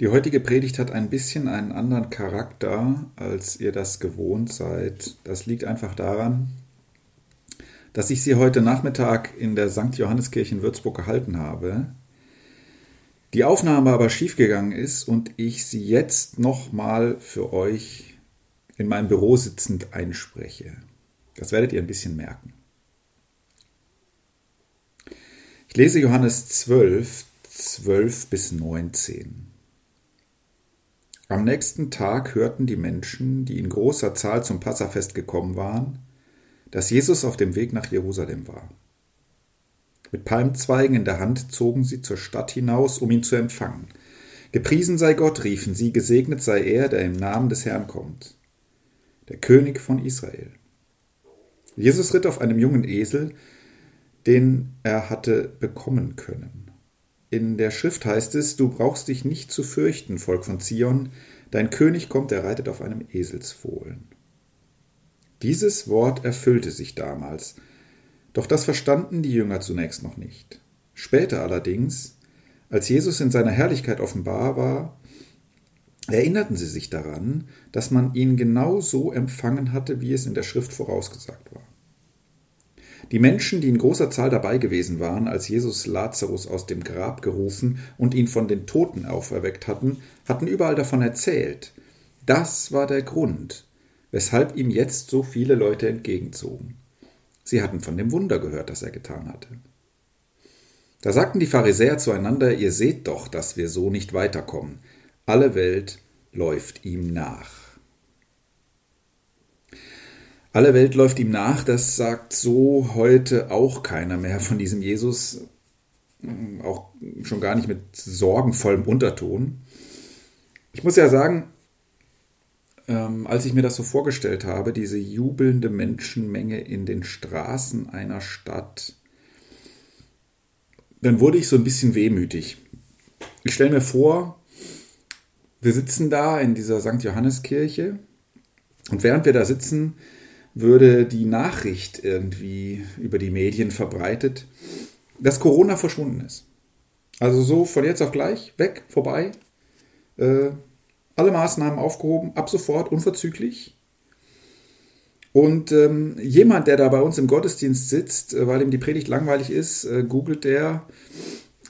Die heutige Predigt hat ein bisschen einen anderen Charakter, als ihr das gewohnt seid. Das liegt einfach daran, dass ich sie heute Nachmittag in der St. Johanneskirche in Würzburg gehalten habe. Die Aufnahme aber schiefgegangen ist und ich sie jetzt nochmal für euch in meinem Büro sitzend einspreche. Das werdet ihr ein bisschen merken. Ich lese Johannes 12, 12 bis 19. Am nächsten Tag hörten die Menschen, die in großer Zahl zum Passafest gekommen waren, dass Jesus auf dem Weg nach Jerusalem war. Mit Palmzweigen in der Hand zogen sie zur Stadt hinaus, um ihn zu empfangen. Gepriesen sei Gott, riefen sie, gesegnet sei er, der im Namen des Herrn kommt, der König von Israel. Jesus ritt auf einem jungen Esel, den er hatte bekommen können. In der Schrift heißt es, du brauchst dich nicht zu fürchten, Volk von Zion, dein König kommt, er reitet auf einem Eselsfohlen. Dieses Wort erfüllte sich damals, doch das verstanden die Jünger zunächst noch nicht. Später allerdings, als Jesus in seiner Herrlichkeit offenbar war, erinnerten sie sich daran, dass man ihn genau so empfangen hatte, wie es in der Schrift vorausgesagt war. Die Menschen, die in großer Zahl dabei gewesen waren, als Jesus Lazarus aus dem Grab gerufen und ihn von den Toten auferweckt hatten, hatten überall davon erzählt. Das war der Grund, weshalb ihm jetzt so viele Leute entgegenzogen. Sie hatten von dem Wunder gehört, das er getan hatte. Da sagten die Pharisäer zueinander, ihr seht doch, dass wir so nicht weiterkommen. Alle Welt läuft ihm nach. Alle Welt läuft ihm nach, das sagt so heute auch keiner mehr von diesem Jesus, auch schon gar nicht mit sorgenvollem Unterton. Ich muss ja sagen, ähm, als ich mir das so vorgestellt habe, diese jubelnde Menschenmenge in den Straßen einer Stadt, dann wurde ich so ein bisschen wehmütig. Ich stelle mir vor, wir sitzen da in dieser St. Johanneskirche und während wir da sitzen, würde die Nachricht irgendwie über die Medien verbreitet, dass Corona verschwunden ist. Also so von jetzt auf gleich, weg, vorbei. Äh, alle Maßnahmen aufgehoben, ab sofort, unverzüglich. Und ähm, jemand, der da bei uns im Gottesdienst sitzt, äh, weil ihm die Predigt langweilig ist, äh, googelt der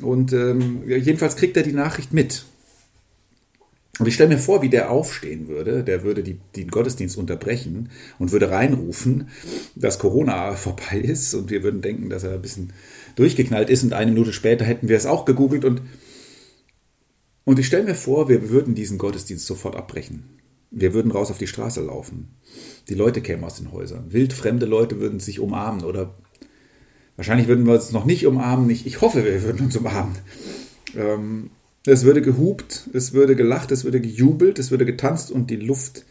und ähm, jedenfalls kriegt er die Nachricht mit. Und ich stelle mir vor, wie der aufstehen würde. Der würde die, den Gottesdienst unterbrechen und würde reinrufen, dass Corona vorbei ist. Und wir würden denken, dass er ein bisschen durchgeknallt ist. Und eine Minute später hätten wir es auch gegoogelt. Und, und ich stelle mir vor, wir würden diesen Gottesdienst sofort abbrechen. Wir würden raus auf die Straße laufen. Die Leute kämen aus den Häusern. Wildfremde Leute würden sich umarmen. Oder wahrscheinlich würden wir uns noch nicht umarmen. Ich, ich hoffe, wir würden uns umarmen. Ähm, es würde gehupt, es würde gelacht, es würde gejubelt, es würde getanzt und die Luft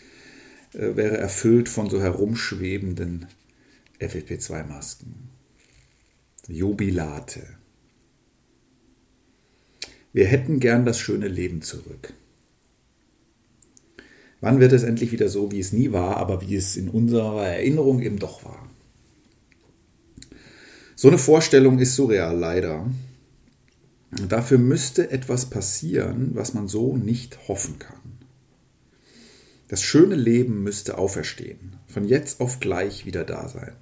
äh, wäre erfüllt von so herumschwebenden FFP2-Masken. Jubilate. Wir hätten gern das schöne Leben zurück. Wann wird es endlich wieder so, wie es nie war, aber wie es in unserer Erinnerung eben doch war? So eine Vorstellung ist surreal leider. Dafür müsste etwas passieren, was man so nicht hoffen kann. Das schöne Leben müsste auferstehen, von jetzt auf gleich wieder da sein.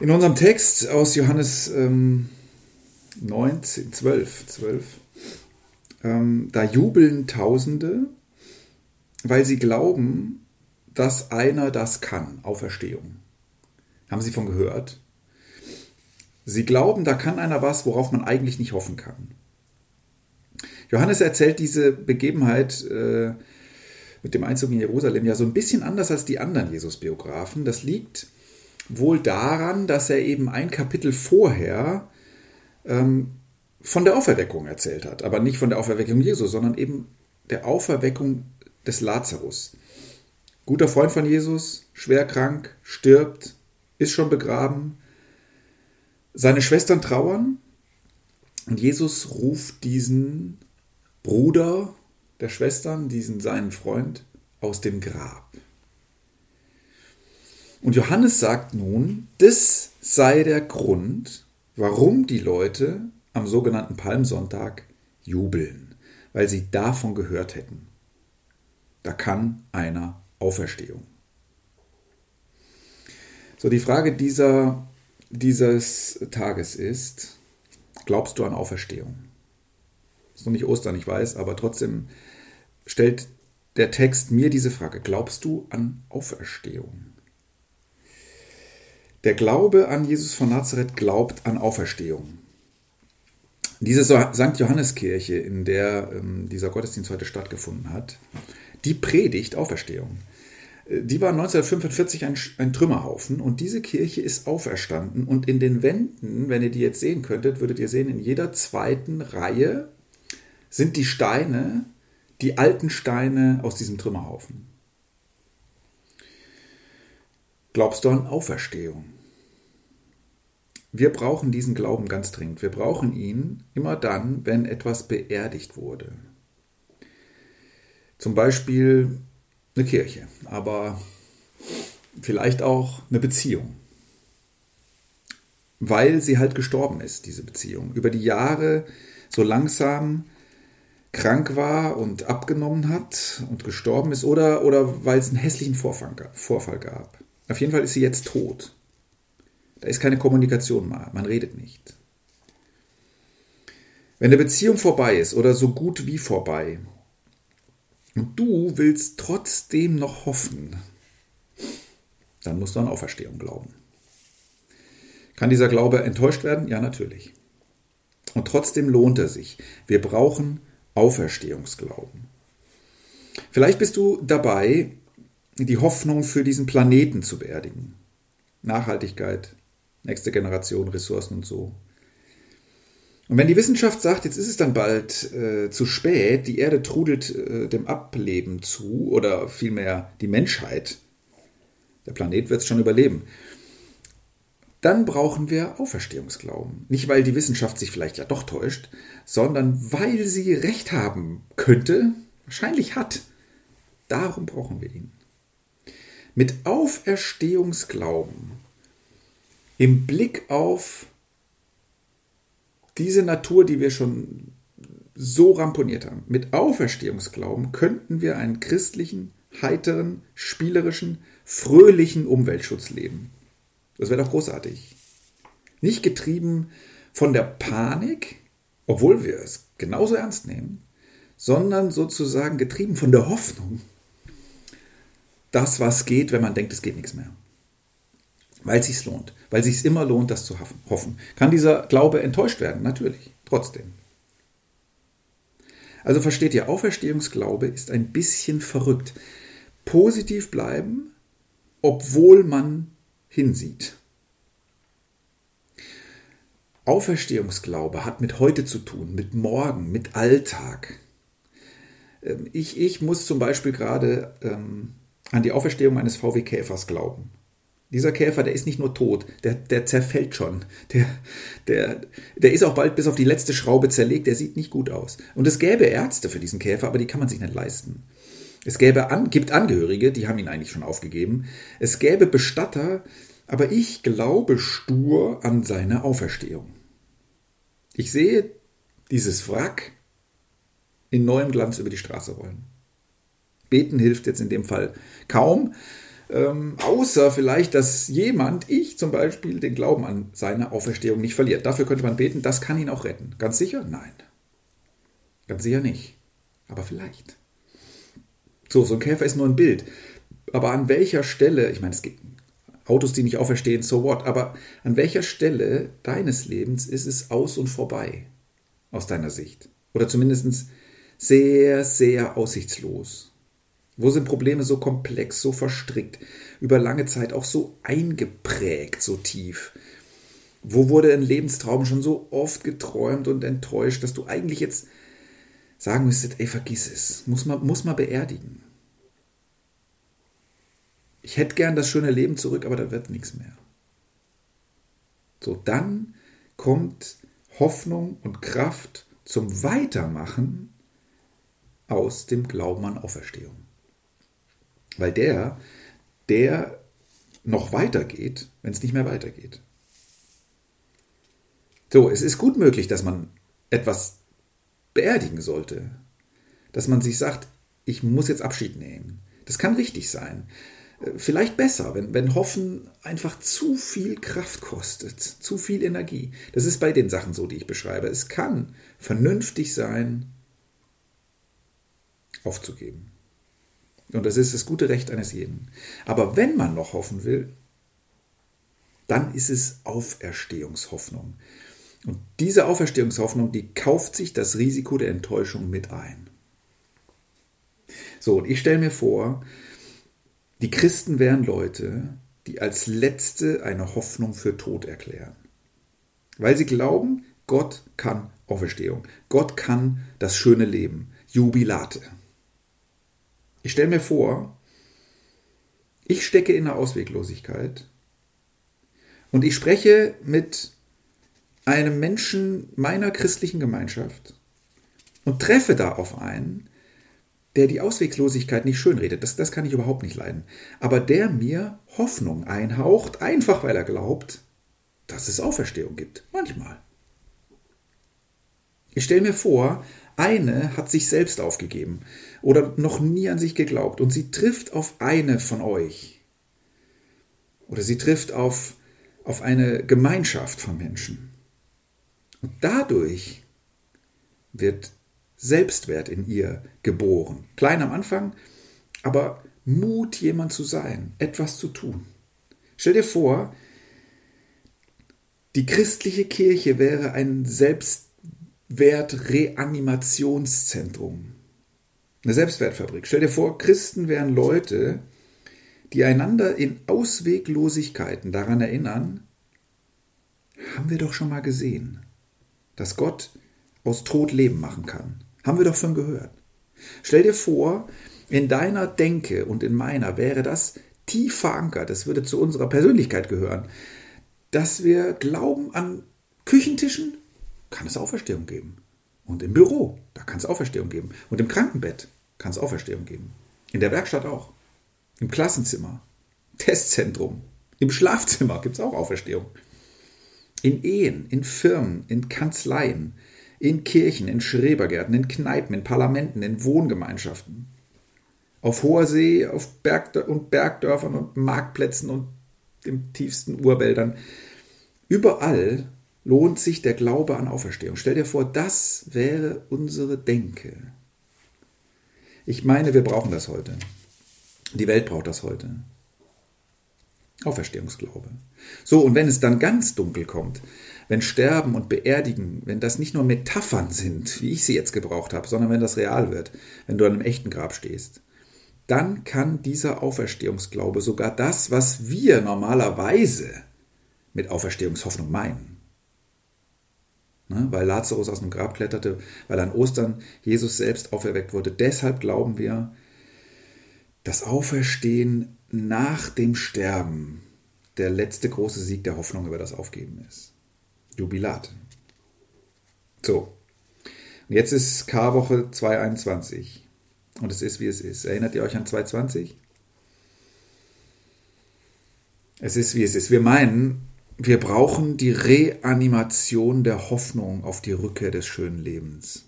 In unserem Text aus Johannes ähm, 19, 12, 12 ähm, da jubeln Tausende, weil sie glauben, dass einer das kann, Auferstehung. Haben Sie von gehört? Sie glauben, da kann einer was, worauf man eigentlich nicht hoffen kann. Johannes erzählt diese Begebenheit äh, mit dem Einzug in Jerusalem ja so ein bisschen anders als die anderen Jesus-Biografen. Das liegt wohl daran, dass er eben ein Kapitel vorher ähm, von der Auferweckung erzählt hat. Aber nicht von der Auferweckung Jesu, sondern eben der Auferweckung des Lazarus. Guter Freund von Jesus, schwer krank, stirbt, ist schon begraben. Seine Schwestern trauern und Jesus ruft diesen Bruder der Schwestern, diesen seinen Freund, aus dem Grab. Und Johannes sagt nun, das sei der Grund, warum die Leute am sogenannten Palmsonntag jubeln, weil sie davon gehört hätten. Da kann einer Auferstehung. So, die Frage dieser, dieses Tages ist, glaubst du an Auferstehung? Ist noch nicht Ostern, ich weiß, aber trotzdem stellt der Text mir diese Frage. Glaubst du an Auferstehung? Der Glaube an Jesus von Nazareth glaubt an Auferstehung. Diese St. Johanneskirche, in der ähm, dieser Gottesdienst heute stattgefunden hat, die predigt Auferstehung. Die war 1945 ein, ein, Trümmerhaufen und diese Kirche ist auferstanden und in den Wänden, wenn ihr die jetzt sehen könntet, würdet ihr sehen, in jeder zweiten Reihe sind die Steine, die alten Steine aus diesem Trümmerhaufen. Glaubst du an Auferstehung? Wir brauchen diesen Glauben ganz dringend. Wir brauchen ihn immer dann, wenn etwas beerdigt wurde. Zum Beispiel eine Kirche, aber vielleicht auch eine Beziehung. Weil sie halt gestorben ist, diese Beziehung. Über die Jahre so langsam krank war und abgenommen hat und gestorben ist oder, oder weil es einen hässlichen Vorfall, Vorfall gab. Auf jeden Fall ist sie jetzt tot. Da ist keine Kommunikation mehr, man redet nicht. Wenn eine Beziehung vorbei ist oder so gut wie vorbei und du willst trotzdem noch hoffen, dann musst du an Auferstehung glauben. Kann dieser Glaube enttäuscht werden? Ja, natürlich. Und trotzdem lohnt er sich. Wir brauchen Auferstehungsglauben. Vielleicht bist du dabei, die Hoffnung für diesen Planeten zu beerdigen. Nachhaltigkeit, nächste Generation, Ressourcen und so. Und wenn die Wissenschaft sagt, jetzt ist es dann bald äh, zu spät, die Erde trudelt äh, dem Ableben zu, oder vielmehr die Menschheit, der Planet wird es schon überleben, dann brauchen wir Auferstehungsglauben. Nicht, weil die Wissenschaft sich vielleicht ja doch täuscht, sondern weil sie recht haben könnte, wahrscheinlich hat. Darum brauchen wir ihn. Mit Auferstehungsglauben im Blick auf diese Natur, die wir schon so ramponiert haben, mit Auferstehungsglauben könnten wir einen christlichen, heiteren, spielerischen, fröhlichen Umweltschutz leben. Das wäre doch großartig. Nicht getrieben von der Panik, obwohl wir es genauso ernst nehmen, sondern sozusagen getrieben von der Hoffnung, dass was geht, wenn man denkt, es geht nichts mehr weil es sich lohnt, weil es sich immer lohnt, das zu hoffen. Kann dieser Glaube enttäuscht werden? Natürlich, trotzdem. Also versteht ihr, Auferstehungsglaube ist ein bisschen verrückt. Positiv bleiben, obwohl man hinsieht. Auferstehungsglaube hat mit heute zu tun, mit morgen, mit Alltag. Ähm, ich, ich muss zum Beispiel gerade ähm, an die Auferstehung eines VW-Käfers glauben. Dieser Käfer, der ist nicht nur tot, der, der zerfällt schon. Der, der, der ist auch bald bis auf die letzte Schraube zerlegt, der sieht nicht gut aus. Und es gäbe Ärzte für diesen Käfer, aber die kann man sich nicht leisten. Es gäbe an, gibt Angehörige, die haben ihn eigentlich schon aufgegeben. Es gäbe Bestatter, aber ich glaube stur an seine Auferstehung. Ich sehe dieses Wrack in neuem Glanz über die Straße rollen. Beten hilft jetzt in dem Fall kaum, ähm, außer vielleicht, dass jemand, ich zum Beispiel, den Glauben an seine Auferstehung nicht verliert. Dafür könnte man beten, das kann ihn auch retten. Ganz sicher? Nein. Ganz sicher nicht. Aber vielleicht. So, so ein Käfer ist nur ein Bild. Aber an welcher Stelle, ich meine, es gibt Autos, die nicht auferstehen, so what, aber an welcher Stelle deines Lebens ist es aus und vorbei, aus deiner Sicht? Oder zumindest sehr, sehr aussichtslos. Wo sind Probleme so komplex, so verstrickt, über lange Zeit auch so eingeprägt, so tief? Wo wurde ein Lebenstraum schon so oft geträumt und enttäuscht, dass du eigentlich jetzt sagen müsstest, ey, vergiss es, muss man, muss man beerdigen. Ich hätte gern das schöne Leben zurück, aber da wird nichts mehr. So, dann kommt Hoffnung und Kraft zum Weitermachen aus dem Glauben an Auferstehung. Weil der, der noch weitergeht, wenn es nicht mehr weitergeht. So, es ist gut möglich, dass man etwas beerdigen sollte. Dass man sich sagt, ich muss jetzt Abschied nehmen. Das kann richtig sein. Äh, vielleicht besser, wenn, wenn Hoffen einfach zu viel Kraft kostet, zu viel Energie. Das ist bei den Sachen so, die ich beschreibe. Es kann vernünftig sein, aufzugeben. Und das ist das gute Recht eines jeden. Aber wenn man noch hoffen will, dann ist es Auferstehungshoffnung. Und diese Auferstehungshoffnung, die kauft sich das Risiko der Enttäuschung mit ein. So, und ich stelle mir vor, die Christen wären Leute, die als Letzte eine Hoffnung für Tod erklären. Weil sie glauben, Gott kann Auferstehung. Gott kann das schöne Leben. Jubilate. Ich stelle mir vor, ich stecke in der Ausweglosigkeit und ich spreche mit einem Menschen meiner christlichen Gemeinschaft und treffe da auf einen, der die Ausweglosigkeit nicht schönredet, das, das kann ich überhaupt nicht leiden, aber der mir Hoffnung einhaucht, einfach weil er glaubt, dass es Auferstehung gibt. Manchmal. Ich stelle mir vor, eine hat sich selbst aufgegeben oder noch nie an sich geglaubt und sie trifft auf eine von euch. Oder sie trifft auf, auf eine Gemeinschaft von Menschen. Und dadurch wird Selbstwert in ihr geboren. Klein am Anfang, aber Mut, jemand zu sein, etwas zu tun. Stell dir vor, die christliche Kirche wäre ein Selbstwertreanimationszentrum. Eine Selbstwertfabrik. Stell dir vor, Christen wären Leute, die einander in Ausweglosigkeiten daran erinnern, haben wir doch schon mal gesehen, dass Gott aus Tod Leben machen kann. Haben wir doch schon gehört. Stell dir vor, in deiner Denke und in meiner wäre das tief verankert, das würde zu unserer Persönlichkeit gehören, dass wir glauben, an Küchentischen kann es Auferstehung geben. Und im Büro, da kann es Auferstehung geben. Und im Krankenbett kann es Auferstehung geben. In der Werkstatt auch. Im Klassenzimmer, Testzentrum, im Schlafzimmer gibt es auch Auferstehung. In Ehen, in Firmen, in Kanzleien, in Kirchen, in Schrebergärten, in Kneipen, in Parlamenten, in Wohngemeinschaften. Auf hoher See, auf Berg und Bergdörfern und Marktplätzen und in tiefsten Urwäldern. Überall lohnt sich der Glaube an Auferstehung. Stell dir vor, das wäre unsere Denke. Ich meine, wir brauchen das heute. Die Welt braucht das heute. Auferstehungsglaube. So, und wenn es dann ganz dunkel kommt, wenn Sterben und Beerdigen, wenn das nicht nur Metaphern sind, wie ich sie jetzt gebraucht habe, sondern wenn das real wird, wenn du an einem echten Grab stehst, dann kann dieser Auferstehungsglaube sogar das, was wir normalerweise mit Auferstehungshoffnung meinen. Ne? Weil Lazarus aus dem Grab kletterte, weil an Ostern Jesus selbst auferweckt wurde. Deshalb glauben wir, das Auferstehen nach dem Sterben der letzte große Sieg der Hoffnung über das Aufgeben ist. Jubilat. So. Und jetzt ist Karwoche 221. Und es ist, wie es ist. Erinnert ihr euch an 220? Es ist, wie es ist. Wir meinen, wir brauchen die Reanimation der Hoffnung auf die Rückkehr des schönen Lebens.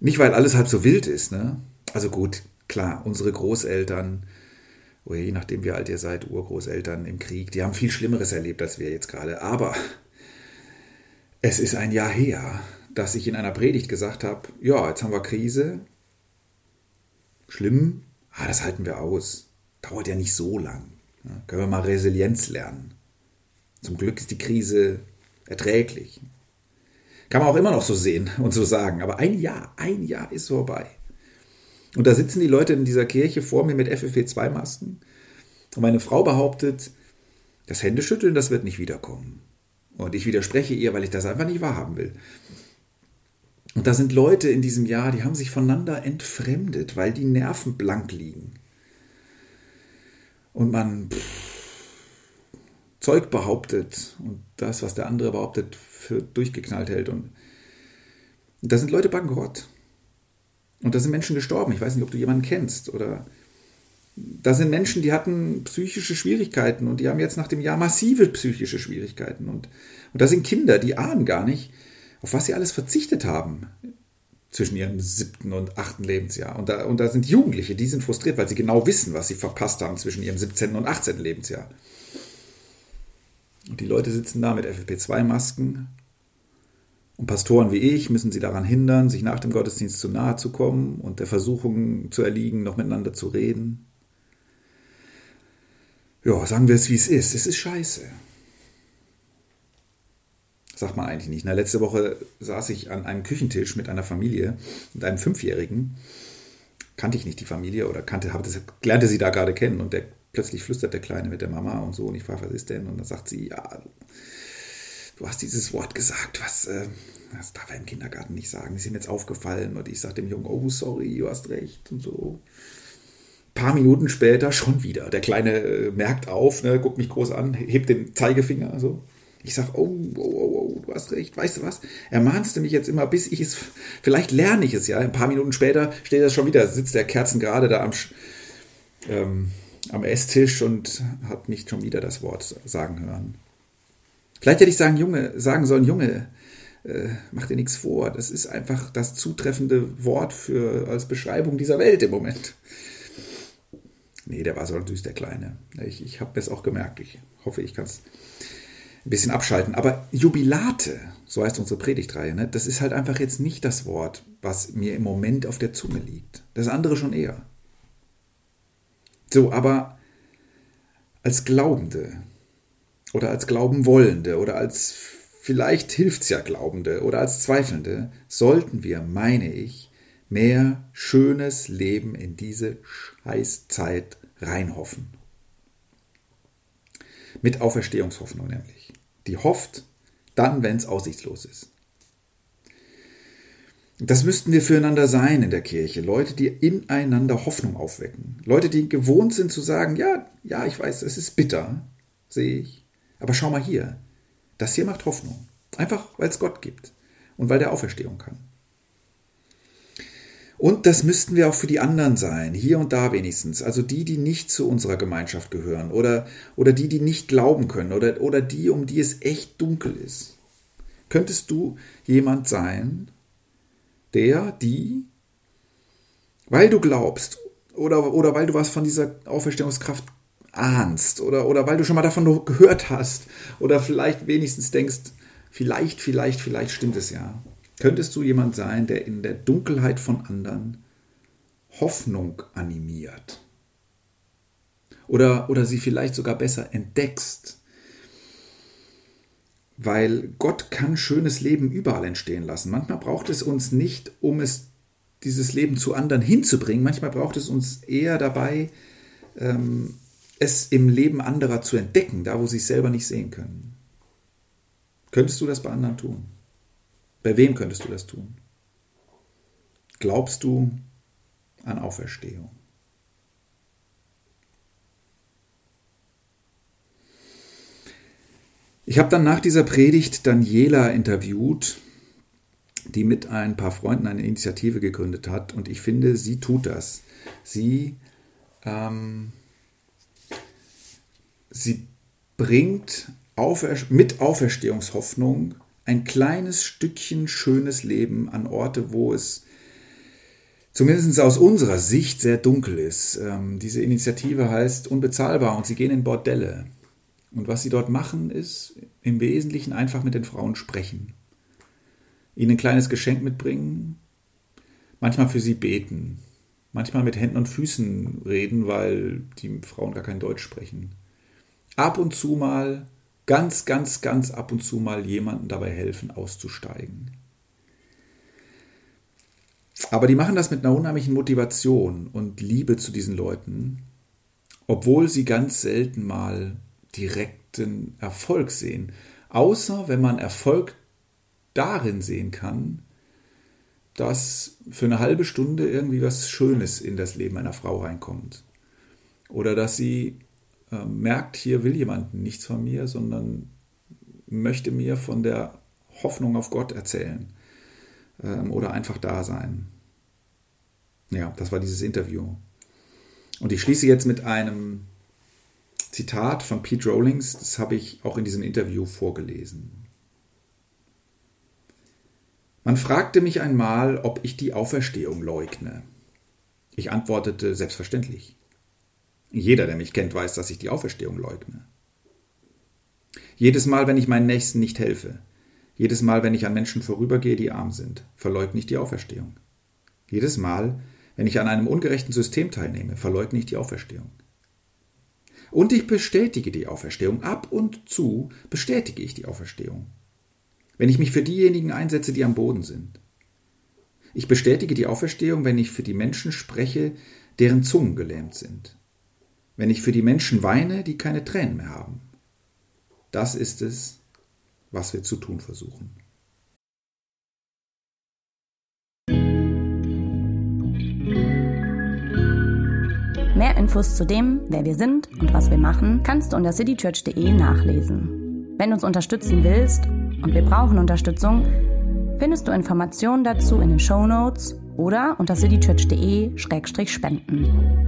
Nicht, weil alles halb so wild ist, ne? Also gut, klar, unsere Großeltern, oder je nachdem wie alt ihr seid, Urgroßeltern im Krieg, die haben viel Schlimmeres erlebt als wir jetzt gerade. Aber es ist ein Jahr her, dass ich in einer Predigt gesagt habe, ja, jetzt haben wir Krise. Schlimm, ah, das halten wir aus. Dauert ja nicht so lang. Ja, können wir mal Resilienz lernen. Zum Glück ist die Krise erträglich. Kann man auch immer noch so sehen und so sagen. Aber ein Jahr, ein Jahr ist vorbei. Und da sitzen die Leute in dieser Kirche vor mir mit FFP2-Masken. Und meine Frau behauptet, das Händeschütteln, das wird nicht wiederkommen. Und ich widerspreche ihr, weil ich das einfach nicht wahrhaben will. Und da sind Leute in diesem Jahr, die haben sich voneinander entfremdet, weil die Nerven blank liegen. Und man Zeug behauptet und das, was der andere behauptet, für durchgeknallt hält. Und da sind Leute bankrott. Und da sind Menschen gestorben. Ich weiß nicht, ob du jemanden kennst. Oder da sind Menschen, die hatten psychische Schwierigkeiten und die haben jetzt nach dem Jahr massive psychische Schwierigkeiten. Und, und da sind Kinder, die ahnen gar nicht, auf was sie alles verzichtet haben zwischen ihrem siebten und achten Lebensjahr. Und da, und da sind Jugendliche, die sind frustriert, weil sie genau wissen, was sie verpasst haben zwischen ihrem 17. und 18. Lebensjahr. Und die Leute sitzen da mit FFP2-Masken. Und Pastoren wie ich müssen sie daran hindern, sich nach dem Gottesdienst zu nahe zu kommen und der Versuchung zu erliegen, noch miteinander zu reden. Ja, sagen wir es, wie es ist. Es ist scheiße. Sagt man eigentlich nicht. Na, letzte Woche saß ich an einem Küchentisch mit einer Familie, mit einem Fünfjährigen. Kannte ich nicht die Familie oder kannte, das, lernte sie da gerade kennen und der plötzlich flüstert der Kleine mit der Mama und so und ich frage, was ist denn? Und dann sagt sie, ja, du hast dieses Wort gesagt, was, äh, das darf er im Kindergarten nicht sagen, ist ihm jetzt aufgefallen und ich sage dem Jungen, oh sorry, du hast recht und so. Ein paar Minuten später schon wieder. Der Kleine äh, merkt auf, ne, guckt mich groß an, hebt den Zeigefinger so. Ich sage, oh, oh, oh, oh, du hast recht, weißt du was? Ermahnst du mich jetzt immer, bis ich es, vielleicht lerne ich es ja. Ein paar Minuten später steht er schon wieder, sitzt der Kerzen gerade da am, ähm, am Esstisch und hat nicht schon wieder das Wort sagen hören. Vielleicht hätte ich sagen, Junge, sagen sollen, Junge, äh, mach dir nichts vor. Das ist einfach das zutreffende Wort für, als Beschreibung dieser Welt im Moment. Nee, der war so süß, der Kleine. Ich, ich habe es auch gemerkt. Ich hoffe, ich kann es ein bisschen abschalten. Aber Jubilate, so heißt unsere Predigtreihe, ne, das ist halt einfach jetzt nicht das Wort, was mir im Moment auf der Zunge liegt. Das andere schon eher. So, aber als Glaubende oder als Glaubenwollende oder als vielleicht hilft's ja Glaubende oder als Zweifelnde sollten wir, meine ich, mehr schönes Leben in diese Scheißzeit reinhoffen. Mit Auferstehungshoffnung nämlich. Die hofft dann, wenn es aussichtslos ist. Das müssten wir füreinander sein in der Kirche. Leute, die ineinander Hoffnung aufwecken. Leute, die gewohnt sind zu sagen, ja, ja, ich weiß, es ist bitter, sehe ich. Aber schau mal hier. Das hier macht Hoffnung. Einfach, weil es Gott gibt. Und weil der Auferstehung kann. Und das müssten wir auch für die anderen sein, hier und da wenigstens. Also die, die nicht zu unserer Gemeinschaft gehören oder, oder die, die nicht glauben können oder, oder die, um die es echt dunkel ist. Könntest du jemand sein, der, die, weil du glaubst oder, oder weil du was von dieser Auferstehungskraft ahnst oder, oder weil du schon mal davon gehört hast oder vielleicht wenigstens denkst, vielleicht, vielleicht, vielleicht stimmt es ja. Könntest du jemand sein, der in der Dunkelheit von anderen Hoffnung animiert? Oder, oder sie vielleicht sogar besser entdeckst? Weil Gott kann schönes Leben überall entstehen lassen. Manchmal braucht es uns nicht, um es dieses Leben zu anderen hinzubringen. Manchmal braucht es uns eher dabei, ähm, es im Leben anderer zu entdecken, da wo sie es selber nicht sehen können. Könntest du das bei anderen tun? Bei wem könntest du das tun? Glaubst du an Auferstehung? Ich habe dann nach dieser Predigt Daniela interviewt, die mit ein paar Freunden eine Initiative gegründet hat. Und ich finde, sie tut das. Sie ähm, sie bringt Aufer mit Auferstehungshoffnung ein kleines Stückchen schönes Leben an Orte, wo es zumindest aus unserer Sicht sehr dunkel ist. Ähm, diese Initiative heißt Unbezahlbar und sie gehen in Bordelle. Und was sie dort machen, ist im Wesentlichen einfach mit den Frauen sprechen. Ihnen ein kleines Geschenk mitbringen, manchmal für sie beten, manchmal mit Händen und Füßen reden, weil die Frauen gar kein Deutsch sprechen ab und zu mal, ganz, ganz, ganz ab und zu mal jemandem dabei helfen, auszusteigen. Aber die machen das mit einer unheimlichen Motivation und Liebe zu diesen Leuten, obwohl sie ganz selten mal direkten Erfolg sehen. Außer wenn man Erfolg darin sehen kann, dass für eine halbe Stunde irgendwie was Schönes in das Leben einer Frau reinkommt. Oder dass sie merkt, hier will jemand nichts von mir, sondern möchte mir von der Hoffnung auf Gott erzählen ähm, oder einfach da sein. Ja, das war dieses Interview. Und ich schließe jetzt mit einem Zitat von Pete Rollings, das habe ich auch in diesem Interview vorgelesen. Man fragte mich einmal, ob ich die Auferstehung leugne. Ich antwortete selbstverständlich. Jeder, der mich kennt, weiß, dass ich die Auferstehung leugne. Jedes Mal, wenn ich meinen Nächsten nicht helfe, jedes Mal, wenn ich an Menschen vorübergehe, die arm sind, verleugne ich die Auferstehung. Jedes Mal, wenn ich an einem ungerechten System teilnehme, verleugne ich die Auferstehung. Und ich bestätige die Auferstehung. Ab und zu bestätige ich die Auferstehung. Wenn ich mich für diejenigen einsetze, die am Boden sind. Ich bestätige die Auferstehung, wenn ich für die Menschen spreche, deren Zungen gelähmt sind. Wenn ich für die Menschen weine, die keine Tränen mehr haben. Das ist es, was wir zu tun versuchen. Mehr Infos zu dem, wer wir sind und was wir machen, kannst du unter citychurch.de nachlesen. Wenn du uns unterstützen willst, und wir brauchen Unterstützung, findest du Informationen dazu in den Show Notes oder unter citychurch.de-spenden.